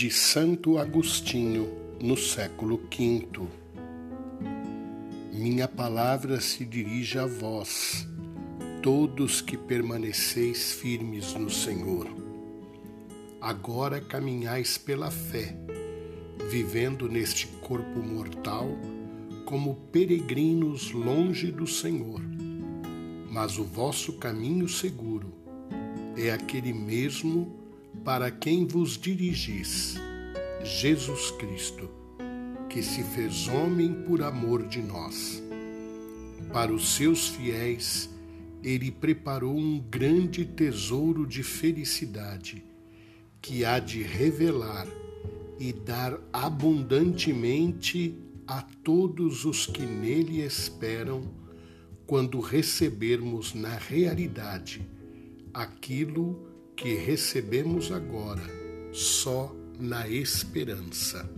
de Santo Agostinho, no século V. Minha palavra se dirige a vós, todos que permaneceis firmes no Senhor. Agora caminhais pela fé, vivendo neste corpo mortal como peregrinos longe do Senhor. Mas o vosso caminho seguro é aquele mesmo para quem vos dirigis, Jesus Cristo, que se fez homem por amor de nós. Para os seus fiéis, ele preparou um grande tesouro de felicidade, que há de revelar e dar abundantemente a todos os que nele esperam, quando recebermos na realidade aquilo que recebemos agora só na esperança.